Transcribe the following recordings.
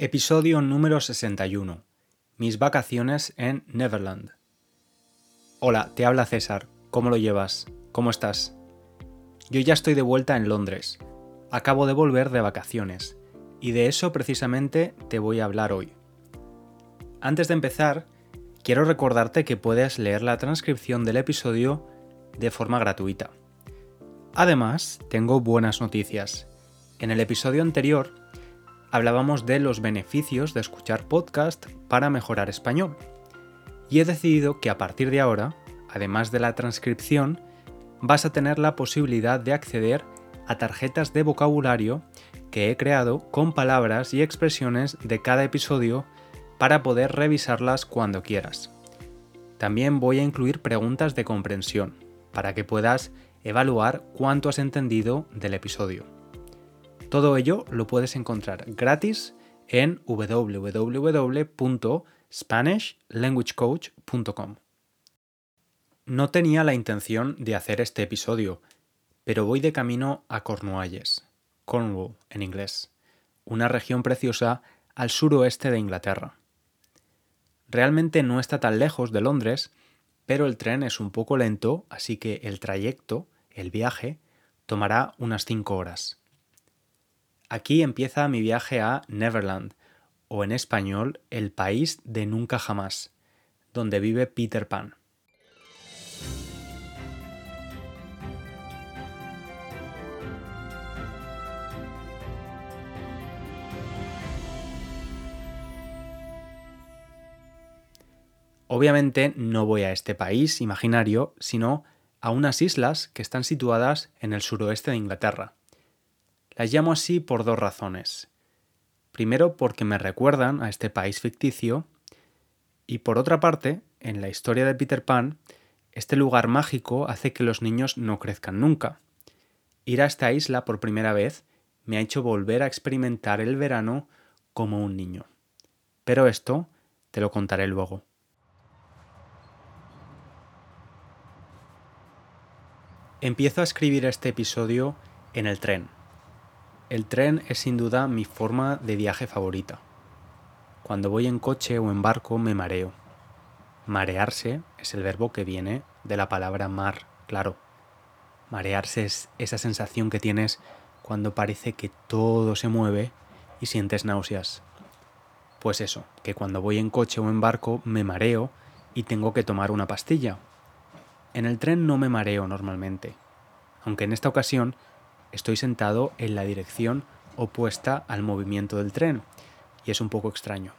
Episodio número 61. Mis vacaciones en Neverland. Hola, te habla César. ¿Cómo lo llevas? ¿Cómo estás? Yo ya estoy de vuelta en Londres. Acabo de volver de vacaciones. Y de eso precisamente te voy a hablar hoy. Antes de empezar, quiero recordarte que puedes leer la transcripción del episodio de forma gratuita. Además, tengo buenas noticias. En el episodio anterior hablábamos de los beneficios de escuchar podcast para mejorar español. Y he decidido que a partir de ahora, además de la transcripción, vas a tener la posibilidad de acceder a tarjetas de vocabulario que he creado con palabras y expresiones de cada episodio para poder revisarlas cuando quieras. También voy a incluir preguntas de comprensión, para que puedas evaluar cuánto has entendido del episodio. Todo ello lo puedes encontrar gratis en www.spanishlanguagecoach.com. No tenía la intención de hacer este episodio, pero voy de camino a Cornualles, Cornwall en inglés, una región preciosa al suroeste de Inglaterra. Realmente no está tan lejos de Londres, pero el tren es un poco lento, así que el trayecto, el viaje, tomará unas 5 horas. Aquí empieza mi viaje a Neverland, o en español, el país de nunca jamás, donde vive Peter Pan. Obviamente no voy a este país imaginario, sino a unas islas que están situadas en el suroeste de Inglaterra. Las llamo así por dos razones. Primero porque me recuerdan a este país ficticio y por otra parte, en la historia de Peter Pan, este lugar mágico hace que los niños no crezcan nunca. Ir a esta isla por primera vez me ha hecho volver a experimentar el verano como un niño. Pero esto te lo contaré luego. Empiezo a escribir este episodio en el tren el tren es sin duda mi forma de viaje favorita. Cuando voy en coche o en barco me mareo. Marearse es el verbo que viene de la palabra mar, claro. Marearse es esa sensación que tienes cuando parece que todo se mueve y sientes náuseas. Pues eso, que cuando voy en coche o en barco me mareo y tengo que tomar una pastilla. En el tren no me mareo normalmente, aunque en esta ocasión estoy sentado en la dirección opuesta al movimiento del tren y es un poco extraño.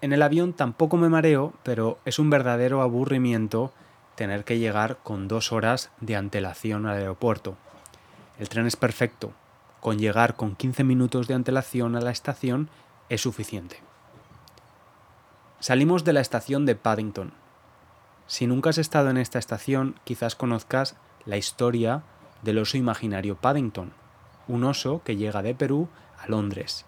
En el avión tampoco me mareo, pero es un verdadero aburrimiento tener que llegar con dos horas de antelación al aeropuerto. El tren es perfecto, con llegar con 15 minutos de antelación a la estación es suficiente. Salimos de la estación de Paddington. Si nunca has estado en esta estación, quizás conozcas la historia del oso imaginario Paddington, un oso que llega de Perú a Londres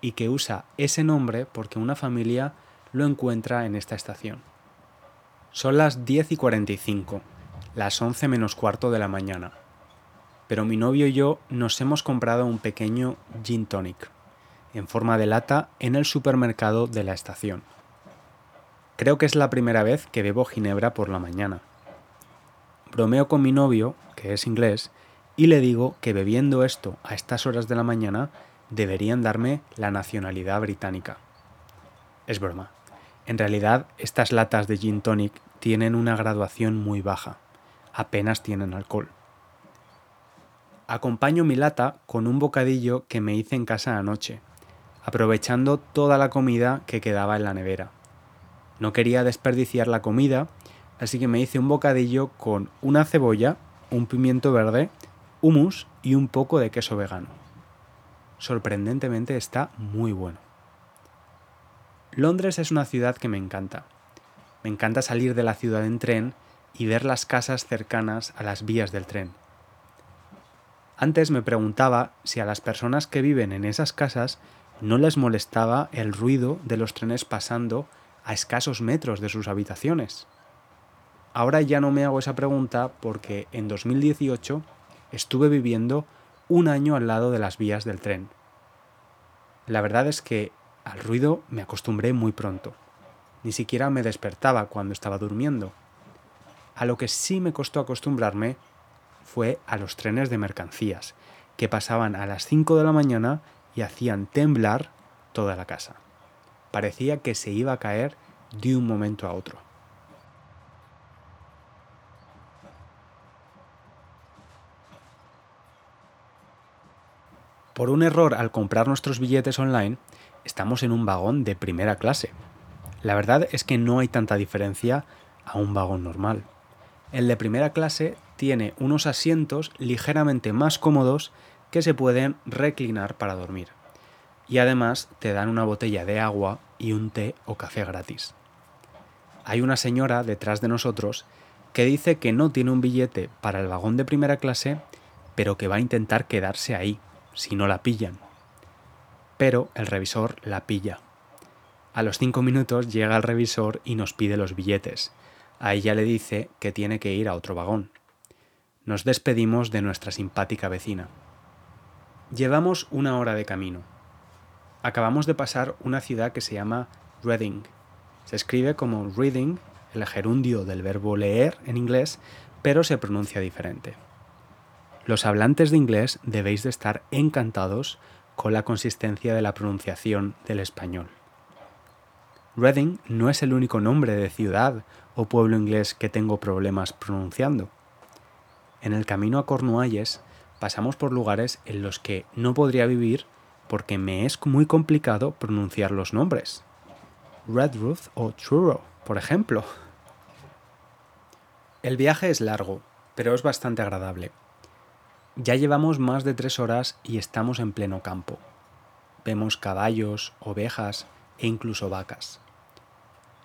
y que usa ese nombre porque una familia lo encuentra en esta estación. Son las 10 y 45, las 11 menos cuarto de la mañana, pero mi novio y yo nos hemos comprado un pequeño gin tonic en forma de lata en el supermercado de la estación. Creo que es la primera vez que bebo ginebra por la mañana. Bromeo con mi novio, que es inglés, y le digo que bebiendo esto a estas horas de la mañana deberían darme la nacionalidad británica. Es broma. En realidad, estas latas de gin tonic tienen una graduación muy baja. Apenas tienen alcohol. Acompaño mi lata con un bocadillo que me hice en casa anoche, aprovechando toda la comida que quedaba en la nevera. No quería desperdiciar la comida así que me hice un bocadillo con una cebolla, un pimiento verde, hummus y un poco de queso vegano. Sorprendentemente está muy bueno. Londres es una ciudad que me encanta. Me encanta salir de la ciudad en tren y ver las casas cercanas a las vías del tren. Antes me preguntaba si a las personas que viven en esas casas no les molestaba el ruido de los trenes pasando a escasos metros de sus habitaciones. Ahora ya no me hago esa pregunta porque en 2018 estuve viviendo un año al lado de las vías del tren. La verdad es que al ruido me acostumbré muy pronto. Ni siquiera me despertaba cuando estaba durmiendo. A lo que sí me costó acostumbrarme fue a los trenes de mercancías, que pasaban a las 5 de la mañana y hacían temblar toda la casa. Parecía que se iba a caer de un momento a otro. Por un error al comprar nuestros billetes online, estamos en un vagón de primera clase. La verdad es que no hay tanta diferencia a un vagón normal. El de primera clase tiene unos asientos ligeramente más cómodos que se pueden reclinar para dormir. Y además te dan una botella de agua y un té o café gratis. Hay una señora detrás de nosotros que dice que no tiene un billete para el vagón de primera clase, pero que va a intentar quedarse ahí, si no la pillan. Pero el revisor la pilla. A los cinco minutos llega el revisor y nos pide los billetes. A ella le dice que tiene que ir a otro vagón. Nos despedimos de nuestra simpática vecina. Llevamos una hora de camino. Acabamos de pasar una ciudad que se llama Reading. Se escribe como reading, el gerundio del verbo leer en inglés, pero se pronuncia diferente. Los hablantes de inglés debéis de estar encantados con la consistencia de la pronunciación del español. Reading no es el único nombre de ciudad o pueblo inglés que tengo problemas pronunciando. En el camino a Cornualles pasamos por lugares en los que no podría vivir porque me es muy complicado pronunciar los nombres. Redruth o Truro, por ejemplo. El viaje es largo, pero es bastante agradable. Ya llevamos más de tres horas y estamos en pleno campo. Vemos caballos, ovejas e incluso vacas.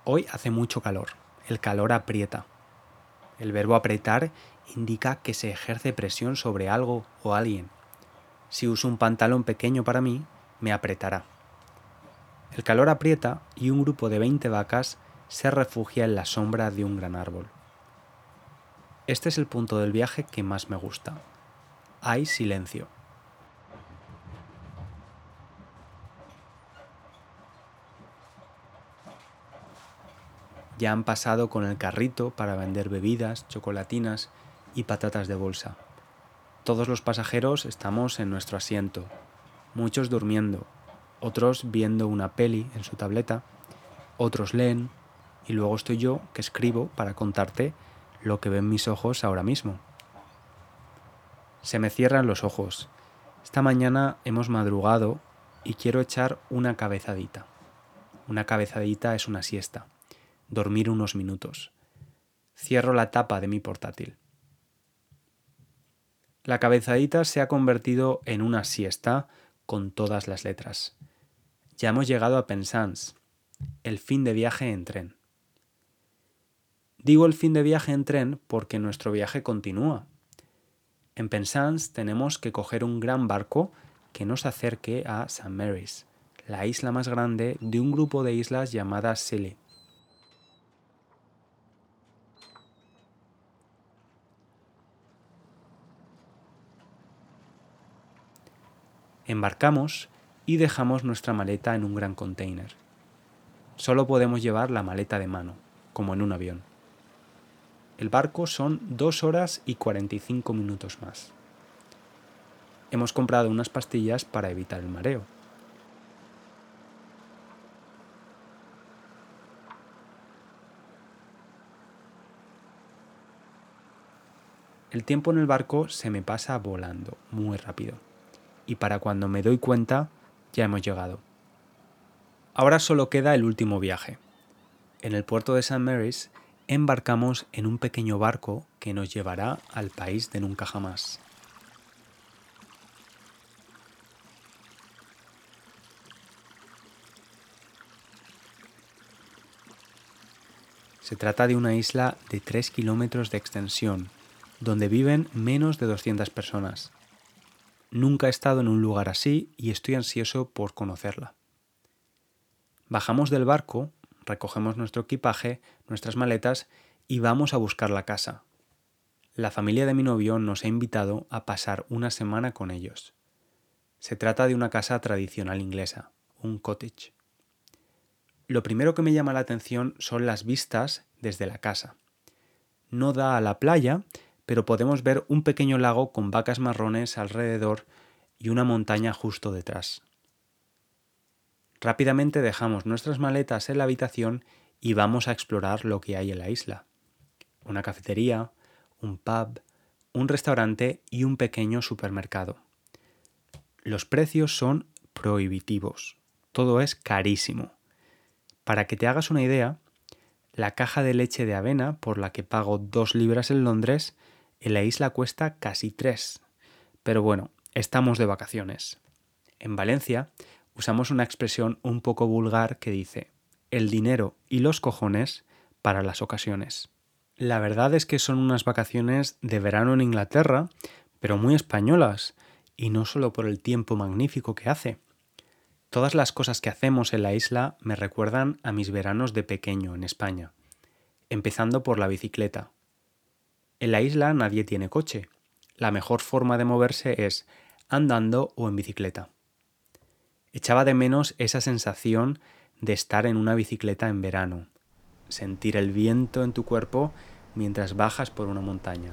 Hoy hace mucho calor, el calor aprieta. El verbo apretar indica que se ejerce presión sobre algo o alguien. Si uso un pantalón pequeño para mí, me apretará. El calor aprieta y un grupo de 20 vacas se refugia en la sombra de un gran árbol. Este es el punto del viaje que más me gusta. Hay silencio. Ya han pasado con el carrito para vender bebidas, chocolatinas y patatas de bolsa. Todos los pasajeros estamos en nuestro asiento, muchos durmiendo, otros viendo una peli en su tableta, otros leen y luego estoy yo que escribo para contarte lo que ven mis ojos ahora mismo. Se me cierran los ojos. Esta mañana hemos madrugado y quiero echar una cabezadita. Una cabezadita es una siesta. Dormir unos minutos. Cierro la tapa de mi portátil. La cabezadita se ha convertido en una siesta con todas las letras. Ya hemos llegado a Penzance, el fin de viaje en tren. Digo el fin de viaje en tren porque nuestro viaje continúa. En Penzance tenemos que coger un gran barco que nos acerque a St. Mary's, la isla más grande de un grupo de islas llamadas Scilly. Embarcamos y dejamos nuestra maleta en un gran container. Solo podemos llevar la maleta de mano, como en un avión. El barco son 2 horas y 45 minutos más. Hemos comprado unas pastillas para evitar el mareo. El tiempo en el barco se me pasa volando, muy rápido y para cuando me doy cuenta ya hemos llegado. Ahora solo queda el último viaje. En el puerto de St. Mary's embarcamos en un pequeño barco que nos llevará al país de nunca jamás. Se trata de una isla de 3 kilómetros de extensión, donde viven menos de 200 personas. Nunca he estado en un lugar así y estoy ansioso por conocerla. Bajamos del barco, recogemos nuestro equipaje, nuestras maletas y vamos a buscar la casa. La familia de mi novio nos ha invitado a pasar una semana con ellos. Se trata de una casa tradicional inglesa, un cottage. Lo primero que me llama la atención son las vistas desde la casa. No da a la playa, pero podemos ver un pequeño lago con vacas marrones alrededor y una montaña justo detrás. Rápidamente dejamos nuestras maletas en la habitación y vamos a explorar lo que hay en la isla. Una cafetería, un pub, un restaurante y un pequeño supermercado. Los precios son prohibitivos. Todo es carísimo. Para que te hagas una idea, la caja de leche de avena por la que pago dos libras en Londres, en la isla cuesta casi tres. Pero bueno, estamos de vacaciones. En Valencia usamos una expresión un poco vulgar que dice el dinero y los cojones para las ocasiones. La verdad es que son unas vacaciones de verano en Inglaterra, pero muy españolas, y no solo por el tiempo magnífico que hace. Todas las cosas que hacemos en la isla me recuerdan a mis veranos de pequeño en España, empezando por la bicicleta. En la isla nadie tiene coche. La mejor forma de moverse es andando o en bicicleta. Echaba de menos esa sensación de estar en una bicicleta en verano, sentir el viento en tu cuerpo mientras bajas por una montaña.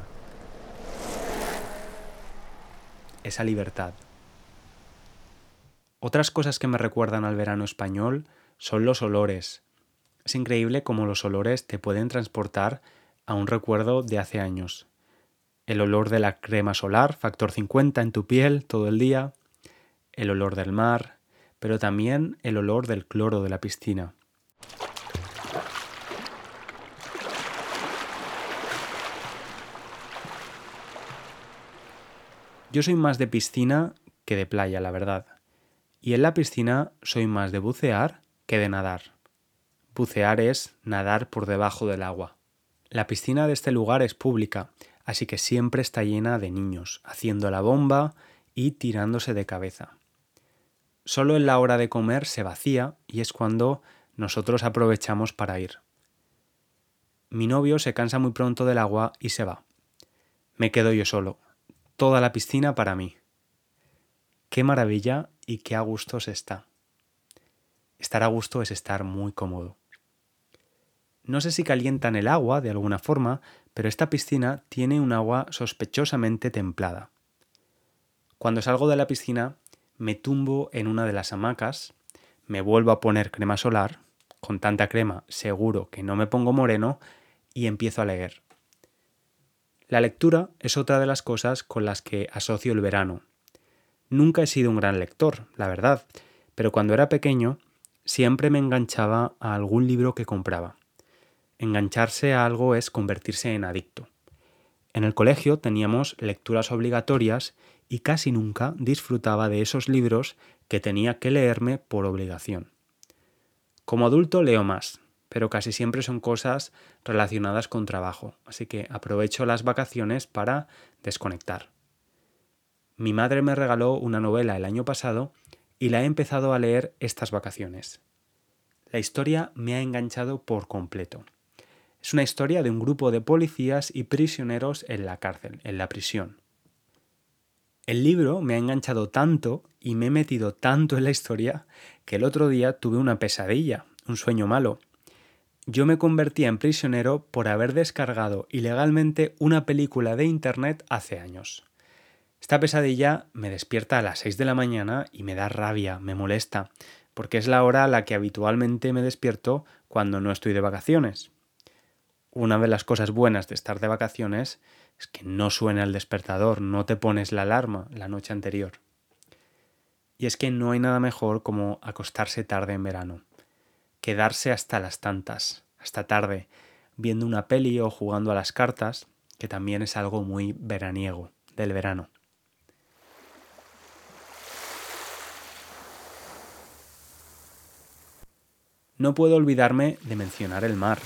Esa libertad. Otras cosas que me recuerdan al verano español son los olores. Es increíble cómo los olores te pueden transportar a un recuerdo de hace años. El olor de la crema solar, factor 50 en tu piel todo el día, el olor del mar, pero también el olor del cloro de la piscina. Yo soy más de piscina que de playa, la verdad. Y en la piscina soy más de bucear que de nadar. Bucear es nadar por debajo del agua. La piscina de este lugar es pública, así que siempre está llena de niños, haciendo la bomba y tirándose de cabeza. Solo en la hora de comer se vacía y es cuando nosotros aprovechamos para ir. Mi novio se cansa muy pronto del agua y se va. Me quedo yo solo. Toda la piscina para mí. Qué maravilla y qué a gusto se está. Estar a gusto es estar muy cómodo. No sé si calientan el agua de alguna forma, pero esta piscina tiene un agua sospechosamente templada. Cuando salgo de la piscina, me tumbo en una de las hamacas, me vuelvo a poner crema solar, con tanta crema seguro que no me pongo moreno, y empiezo a leer. La lectura es otra de las cosas con las que asocio el verano, Nunca he sido un gran lector, la verdad, pero cuando era pequeño siempre me enganchaba a algún libro que compraba. Engancharse a algo es convertirse en adicto. En el colegio teníamos lecturas obligatorias y casi nunca disfrutaba de esos libros que tenía que leerme por obligación. Como adulto leo más, pero casi siempre son cosas relacionadas con trabajo, así que aprovecho las vacaciones para desconectar. Mi madre me regaló una novela el año pasado y la he empezado a leer estas vacaciones. La historia me ha enganchado por completo. Es una historia de un grupo de policías y prisioneros en la cárcel, en la prisión. El libro me ha enganchado tanto y me he metido tanto en la historia que el otro día tuve una pesadilla, un sueño malo. Yo me convertía en prisionero por haber descargado ilegalmente una película de Internet hace años. Esta pesadilla me despierta a las 6 de la mañana y me da rabia, me molesta, porque es la hora a la que habitualmente me despierto cuando no estoy de vacaciones. Una de las cosas buenas de estar de vacaciones es que no suena el despertador, no te pones la alarma la noche anterior. Y es que no hay nada mejor como acostarse tarde en verano, quedarse hasta las tantas, hasta tarde, viendo una peli o jugando a las cartas, que también es algo muy veraniego del verano. No puedo olvidarme de mencionar el mar.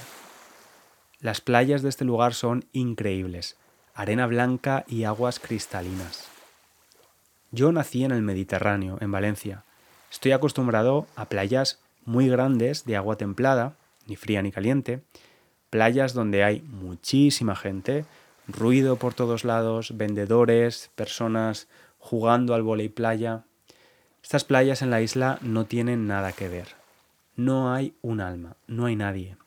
Las playas de este lugar son increíbles, arena blanca y aguas cristalinas. Yo nací en el Mediterráneo, en Valencia. Estoy acostumbrado a playas muy grandes de agua templada, ni fría ni caliente, playas donde hay muchísima gente, ruido por todos lados, vendedores, personas jugando al volei playa. Estas playas en la isla no tienen nada que ver. No hay un alma, no hay nadie.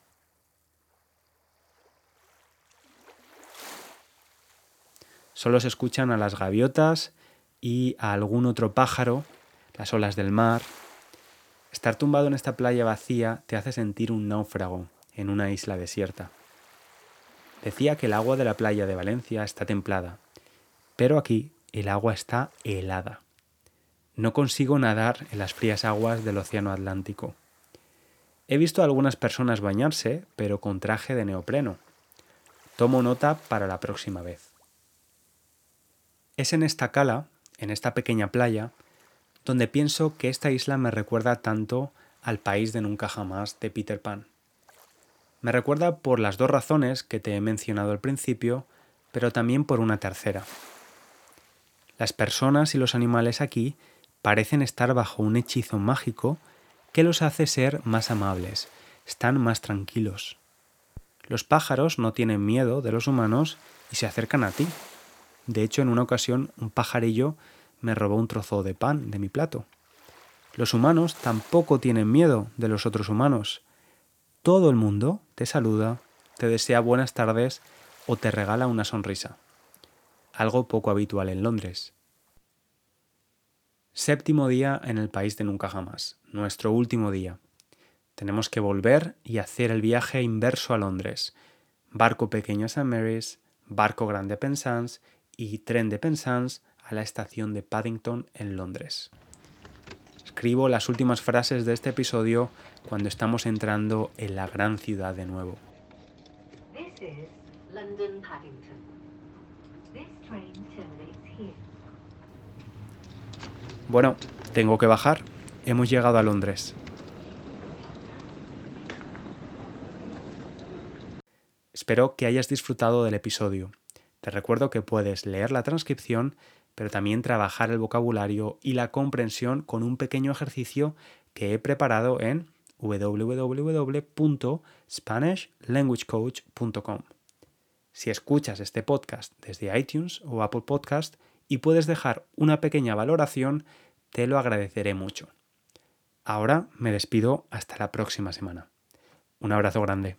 Solo se escuchan a las gaviotas y a algún otro pájaro, las olas del mar. Estar tumbado en esta playa vacía te hace sentir un náufrago en una isla desierta. Decía que el agua de la playa de Valencia está templada, pero aquí el agua está helada. No consigo nadar en las frías aguas del Océano Atlántico. He visto a algunas personas bañarse, pero con traje de neopreno. Tomo nota para la próxima vez. Es en esta cala, en esta pequeña playa, donde pienso que esta isla me recuerda tanto al país de nunca jamás de Peter Pan. Me recuerda por las dos razones que te he mencionado al principio, pero también por una tercera. Las personas y los animales aquí parecen estar bajo un hechizo mágico que los hace ser más amables, están más tranquilos. Los pájaros no tienen miedo de los humanos y se acercan a ti. De hecho, en una ocasión un pajarillo me robó un trozo de pan de mi plato. Los humanos tampoco tienen miedo de los otros humanos todo el mundo te saluda, te desea buenas tardes o te regala una sonrisa. Algo poco habitual en Londres. Séptimo día en el país de nunca jamás, nuestro último día. Tenemos que volver y hacer el viaje inverso a Londres. Barco pequeño a St. Mary's, barco grande a Penzance y tren de Penzance a la estación de Paddington en Londres. Escribo las últimas frases de este episodio cuando estamos entrando en la gran ciudad de nuevo. Bueno, tengo que bajar. Hemos llegado a Londres. Espero que hayas disfrutado del episodio. Te recuerdo que puedes leer la transcripción pero también trabajar el vocabulario y la comprensión con un pequeño ejercicio que he preparado en www.spanishlanguagecoach.com. Si escuchas este podcast desde iTunes o Apple Podcast y puedes dejar una pequeña valoración, te lo agradeceré mucho. Ahora me despido hasta la próxima semana. Un abrazo grande.